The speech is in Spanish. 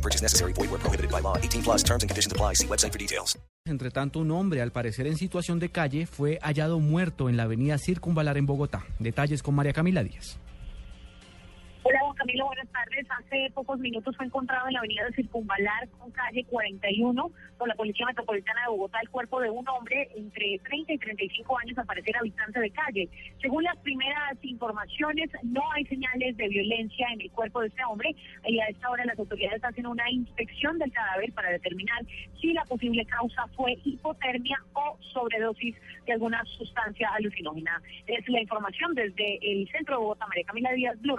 No purchase necessary. Void where prohibited by law. 18 plus terms and conditions apply. See website for details. Entre tanto, un hombre, al parecer en situación de calle, fue hallado muerto en la avenida Circunvalar en Bogotá. Detalles con María Camila Díaz. Buenas tardes. Hace pocos minutos fue encontrado en la avenida de Circunvalar con calle 41 por la Policía Metropolitana de Bogotá el cuerpo de un hombre entre 30 y 35 años, al parecer habitante de calle. Según las primeras informaciones, no hay señales de violencia en el cuerpo de este hombre y a esta hora las autoridades hacen una inspección del cadáver para determinar si la posible causa fue hipotermia o sobredosis de alguna sustancia alucinógena. Es la información desde el centro de Bogotá, María Camila Díaz, Blue.